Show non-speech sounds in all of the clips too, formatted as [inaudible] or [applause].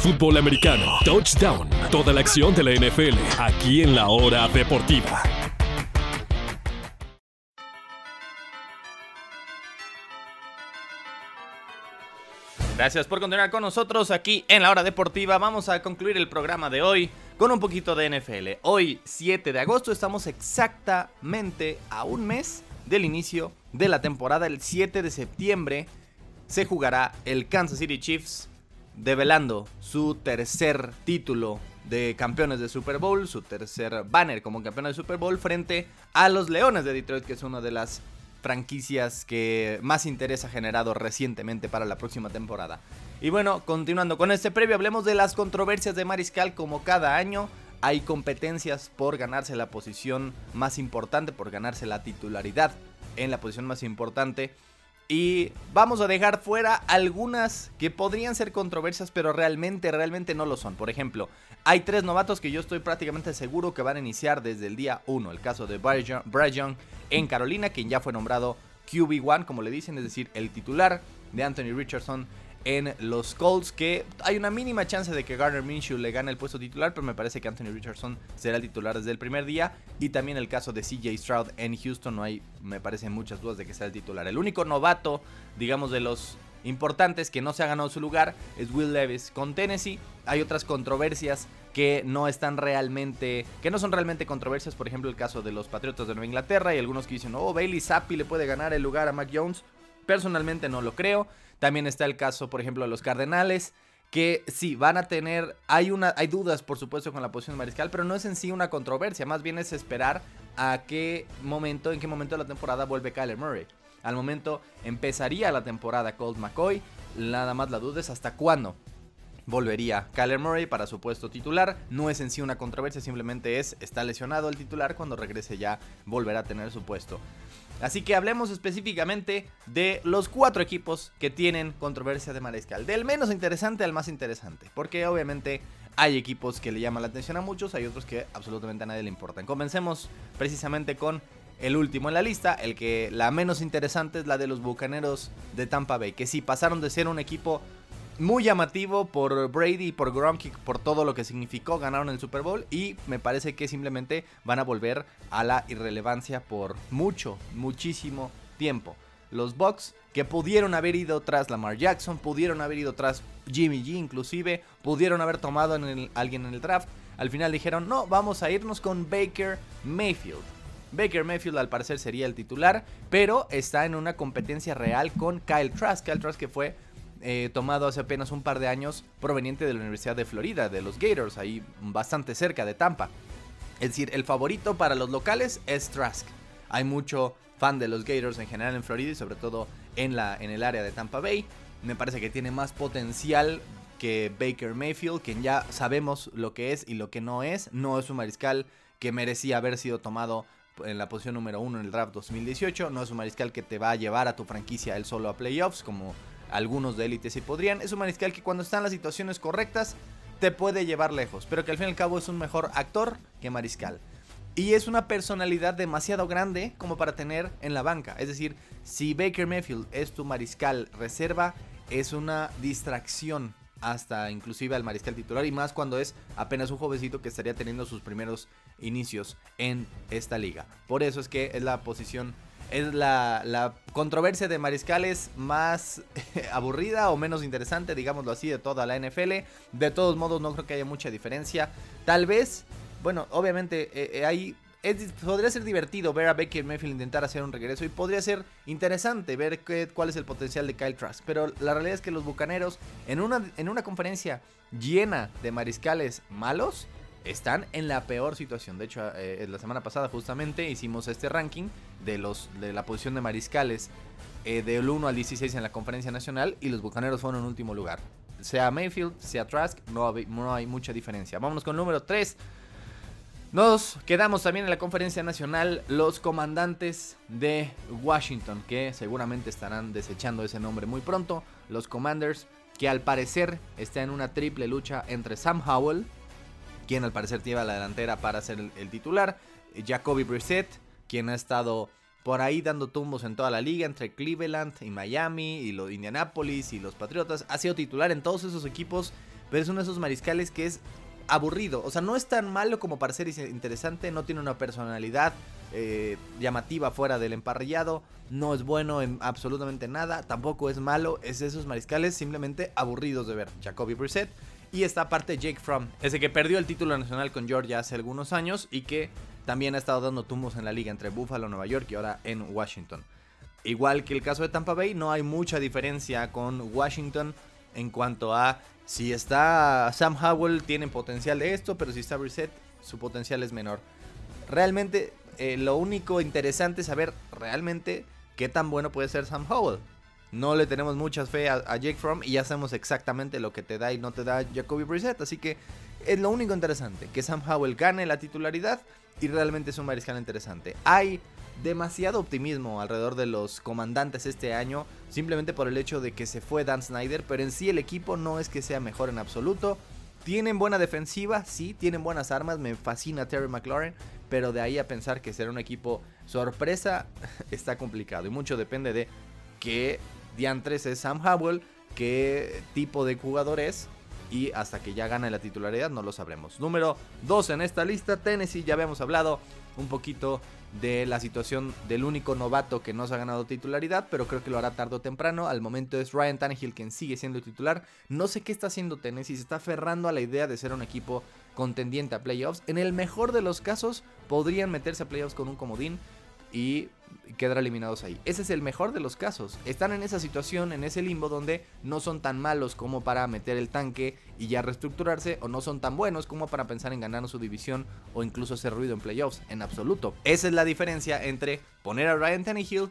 fútbol americano, touchdown, toda la acción de la NFL, aquí en la hora deportiva. Gracias por continuar con nosotros aquí en la hora deportiva. Vamos a concluir el programa de hoy con un poquito de NFL. Hoy, 7 de agosto, estamos exactamente a un mes del inicio de la temporada. El 7 de septiembre se jugará el Kansas City Chiefs develando su tercer título de campeones de Super Bowl, su tercer banner como campeón de Super Bowl frente a los Leones de Detroit, que es una de las franquicias que más interés ha generado recientemente para la próxima temporada. Y bueno, continuando con este previo, hablemos de las controversias de Mariscal como cada año. Hay competencias por ganarse la posición más importante, por ganarse la titularidad en la posición más importante. Y vamos a dejar fuera algunas que podrían ser controversias, pero realmente, realmente no lo son. Por ejemplo, hay tres novatos que yo estoy prácticamente seguro que van a iniciar desde el día 1. El caso de Bryce en Carolina, quien ya fue nombrado QB1, como le dicen, es decir, el titular de Anthony Richardson en los Colts, que hay una mínima chance de que Garner Minshew le gane el puesto titular, pero me parece que Anthony Richardson será el titular desde el primer día. Y también el caso de CJ Stroud en Houston, no hay, me parecen muchas dudas de que sea el titular. El único novato, digamos, de los importantes que no se ha ganado su lugar es Will Levis con Tennessee. Hay otras controversias que no están realmente, que no son realmente controversias, por ejemplo el caso de los Patriotas de Nueva Inglaterra y algunos que dicen, oh, Bailey Zappi le puede ganar el lugar a Mac Jones. Personalmente no lo creo. También está el caso, por ejemplo, de los Cardenales, que sí, van a tener, hay, una, hay dudas, por supuesto, con la posición de mariscal, pero no es en sí una controversia, más bien es esperar a qué momento, en qué momento de la temporada vuelve Kyler Murray. Al momento empezaría la temporada Colt McCoy, nada más la duda es hasta cuándo volvería Kyler Murray para su puesto titular. No es en sí una controversia, simplemente es, está lesionado el titular, cuando regrese ya volverá a tener su puesto. Así que hablemos específicamente de los cuatro equipos que tienen controversia de mariscal. Del menos interesante al más interesante. Porque obviamente hay equipos que le llaman la atención a muchos, hay otros que absolutamente a nadie le importan. Comencemos precisamente con el último en la lista, el que la menos interesante es la de los Bucaneros de Tampa Bay. Que sí pasaron de ser un equipo muy llamativo por Brady y por Gronk por todo lo que significó. Ganaron el Super Bowl y me parece que simplemente van a volver a la irrelevancia por mucho, muchísimo tiempo. Los Bucks que pudieron haber ido tras Lamar Jackson, pudieron haber ido tras Jimmy G inclusive, pudieron haber tomado en alguien en el draft. Al final dijeron, no, vamos a irnos con Baker Mayfield. Baker Mayfield al parecer sería el titular, pero está en una competencia real con Kyle Trask. Kyle Trask que fue eh, tomado hace apenas un par de años proveniente de la Universidad de Florida, de los Gators, ahí bastante cerca de Tampa. Es decir, el favorito para los locales es Trask. Hay mucho fan de los Gators en general en Florida y sobre todo en, la, en el área de Tampa Bay. Me parece que tiene más potencial que Baker Mayfield, quien ya sabemos lo que es y lo que no es. No es un mariscal que merecía haber sido tomado en la posición número uno en el draft 2018. No es un mariscal que te va a llevar a tu franquicia él solo a playoffs, como algunos de élite sí podrían. Es un mariscal que cuando está en las situaciones correctas te puede llevar lejos, pero que al fin y al cabo es un mejor actor que mariscal. Y es una personalidad demasiado grande como para tener en la banca. Es decir, si Baker Mayfield es tu mariscal reserva, es una distracción hasta inclusive al mariscal titular y más cuando es apenas un jovencito que estaría teniendo sus primeros inicios en esta liga. Por eso es que es la posición es la, controversia de mariscales más [laughs] aburrida o menos interesante, digámoslo así, de toda la NFL. De todos modos, no creo que haya mucha diferencia. Tal vez, bueno, obviamente hay eh, eh, podría ser divertido ver a Baker Mayfield intentar hacer un regreso y podría ser interesante ver qué, cuál es el potencial de Kyle Trask. Pero la realidad es que los Bucaneros, en una, en una conferencia llena de mariscales malos, están en la peor situación. De hecho, eh, la semana pasada justamente hicimos este ranking de, los, de la posición de mariscales eh, del 1 al 16 en la conferencia nacional y los Bucaneros fueron en último lugar. Sea Mayfield, sea Trask, no, no hay mucha diferencia. Vámonos con el número 3. Nos quedamos también en la conferencia nacional los comandantes de Washington, que seguramente estarán desechando ese nombre muy pronto. Los Commanders, que al parecer está en una triple lucha entre Sam Howell, quien al parecer lleva la delantera para ser el, titular. Jacoby Brissett, quien ha estado por ahí dando tumbos en toda la liga entre Cleveland y Miami y los Indianapolis y los Patriotas. Ha sido titular en todos esos equipos pero es uno de esos mariscales que es aburrido. O sea, no es tan malo como para ser interesante, no tiene una personalidad eh, llamativa fuera del emparrillado, no es bueno en absolutamente nada, tampoco es malo, es esos mariscales simplemente aburridos de ver. Jacoby Brissett. Y está aparte Jake Fromm, ese que perdió el título nacional con Georgia hace algunos años y que también ha estado dando tumbos en la liga entre Buffalo, Nueva York y ahora en Washington. Igual que el caso de Tampa Bay, no hay mucha diferencia con Washington en cuanto a si está Sam Howell, tiene potencial de esto, pero si está Brissett, su potencial es menor. Realmente, eh, lo único interesante es saber realmente qué tan bueno puede ser Sam Howell. No le tenemos mucha fe a, Jake Fromm y ya sabemos exactamente lo que te da y no te da Jacoby Brissett. Así que es lo único interesante, que Sam Howell gane la titularidad y realmente es un mariscal interesante. Hay demasiado optimismo alrededor de los comandantes este año, simplemente por el hecho de que se fue Dan Snyder, pero en sí el equipo no es que sea mejor en absoluto. Tienen buena defensiva, sí, tienen buenas armas, me fascina Terry McLaurin, pero de ahí a pensar que será un equipo sorpresa [laughs] está complicado y mucho depende de qué diantres es Sam Howell, qué tipo de jugador es y hasta que ya gane la titularidad no lo sabremos. Número 2 en esta lista, Tennessee, ya habíamos hablado un poquito de la situación del único novato que no se ha ganado titularidad, pero creo que lo hará tarde o temprano. Al momento es Ryan Tannehill quien sigue siendo titular. No sé qué está haciendo Tennessee, se está aferrando a la idea de ser un equipo contendiente a playoffs. En el mejor de los casos podrían meterse a playoffs con un comodín, y quedar eliminados ahí. Ese es el mejor de los casos. Están en esa situación, en ese limbo donde no son tan malos como para meter el tanque y ya reestructurarse, o no son tan buenos como para pensar en ganar su división o incluso hacer ruido en playoffs, en absoluto. Esa es la diferencia entre poner a Ryan Tannehill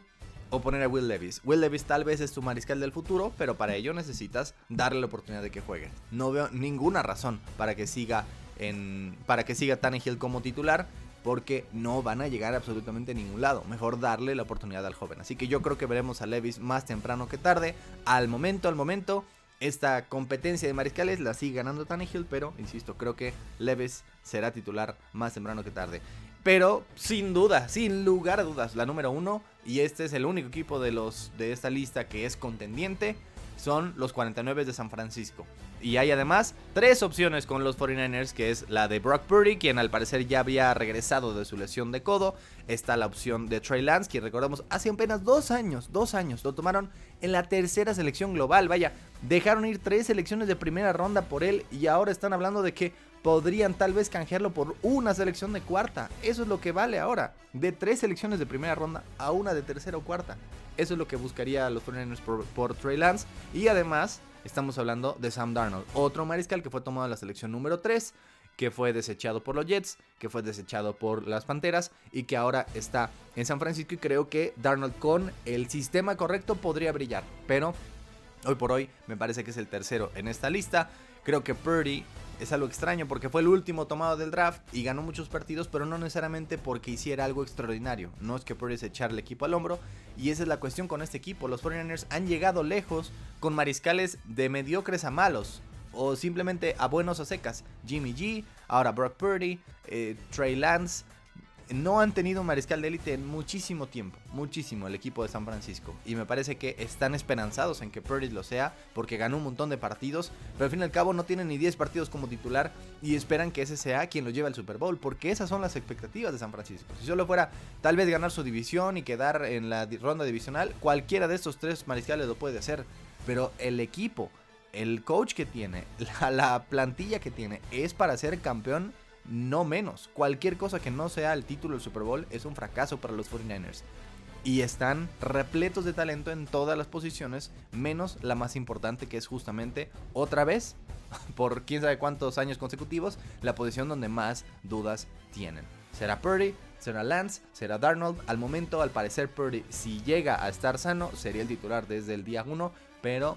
o poner a Will Levis. Will Levis tal vez es tu mariscal del futuro, pero para ello necesitas darle la oportunidad de que juegue. No veo ninguna razón para que siga en para que siga Tannehill como titular porque no van a llegar absolutamente a ningún lado. Mejor darle la oportunidad al joven. Así que yo creo que veremos a Levis más temprano que tarde. Al momento, al momento, esta competencia de mariscales la sigue ganando Tannehill, pero insisto, creo que Levis será titular más temprano que tarde. Pero sin duda, sin lugar a dudas, la número uno, y este es el único equipo de, los, de esta lista que es contendiente, son los 49 de San Francisco. Y hay además tres opciones con los 49ers, que es la de Brock Purdy, quien al parecer ya había regresado de su lesión de codo. Está la opción de Trey Lance, quien recordamos hace apenas dos años, dos años, lo tomaron en la tercera selección global. Vaya, dejaron ir tres selecciones de primera ronda por él y ahora están hablando de que podrían tal vez canjearlo por una selección de cuarta. Eso es lo que vale ahora. De tres selecciones de primera ronda a una de tercera o cuarta. Eso es lo que buscaría los 49ers por, por Trey Lance. Y además Estamos hablando de Sam Darnold, otro mariscal que fue tomado en la selección número 3, que fue desechado por los Jets, que fue desechado por las Panteras y que ahora está en San Francisco y creo que Darnold con el sistema correcto podría brillar, pero hoy por hoy me parece que es el tercero en esta lista. Creo que Purdy es algo extraño porque fue el último tomado del draft y ganó muchos partidos, pero no necesariamente porque hiciera algo extraordinario. No es que puedes echar el equipo al hombro y esa es la cuestión con este equipo. Los 49ers han llegado lejos con mariscales de mediocres a malos o simplemente a buenos a secas. Jimmy G, ahora Brock Purdy, eh, Trey Lance no han tenido un mariscal de élite en muchísimo tiempo, muchísimo el equipo de San Francisco. Y me parece que están esperanzados en que Purdy lo sea, porque ganó un montón de partidos, pero al fin y al cabo no tienen ni 10 partidos como titular y esperan que ese sea quien lo lleve al Super Bowl, porque esas son las expectativas de San Francisco. Si solo fuera tal vez ganar su división y quedar en la ronda divisional, cualquiera de estos tres mariscales lo puede hacer, pero el equipo, el coach que tiene, [laughs] la, la plantilla que tiene, es para ser campeón no menos. Cualquier cosa que no sea el título del Super Bowl es un fracaso para los 49ers. Y están repletos de talento en todas las posiciones, menos la más importante que es justamente otra vez, [laughs] por quién sabe cuántos años consecutivos, la posición donde más dudas tienen. ¿Será Purdy? ¿Será Lance? ¿Será Darnold? Al momento, al parecer, Purdy, si llega a estar sano, sería el titular desde el día 1, pero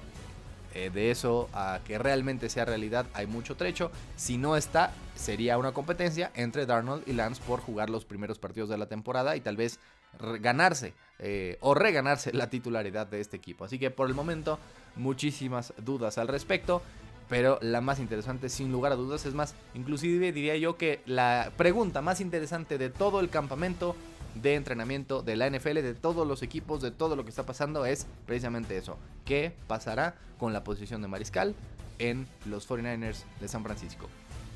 eh, de eso a que realmente sea realidad hay mucho trecho. Si no está, sería una competencia entre Darnold y Lance por jugar los primeros partidos de la temporada y tal vez ganarse eh, o reganarse la titularidad de este equipo. Así que por el momento muchísimas dudas al respecto. Pero la más interesante, sin lugar a dudas, es más, inclusive diría yo que la pregunta más interesante de todo el campamento de entrenamiento de la NFL, de todos los equipos, de todo lo que está pasando, es precisamente eso. ¿Qué pasará con la posición de mariscal? en los 49ers de San Francisco.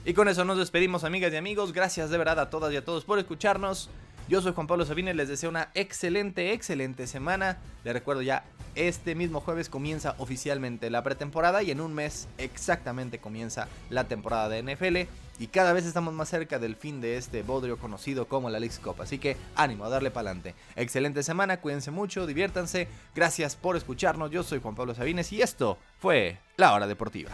Y con eso nos despedimos amigas y amigos, gracias de verdad a todas y a todos por escucharnos. Yo soy Juan Pablo Sabines, les deseo una excelente, excelente semana. Les recuerdo ya, este mismo jueves comienza oficialmente la pretemporada y en un mes exactamente comienza la temporada de NFL. Y cada vez estamos más cerca del fin de este bodrio conocido como la League Cup. Así que ánimo a darle para adelante. Excelente semana, cuídense mucho, diviértanse. Gracias por escucharnos. Yo soy Juan Pablo Sabines y esto fue La Hora Deportiva.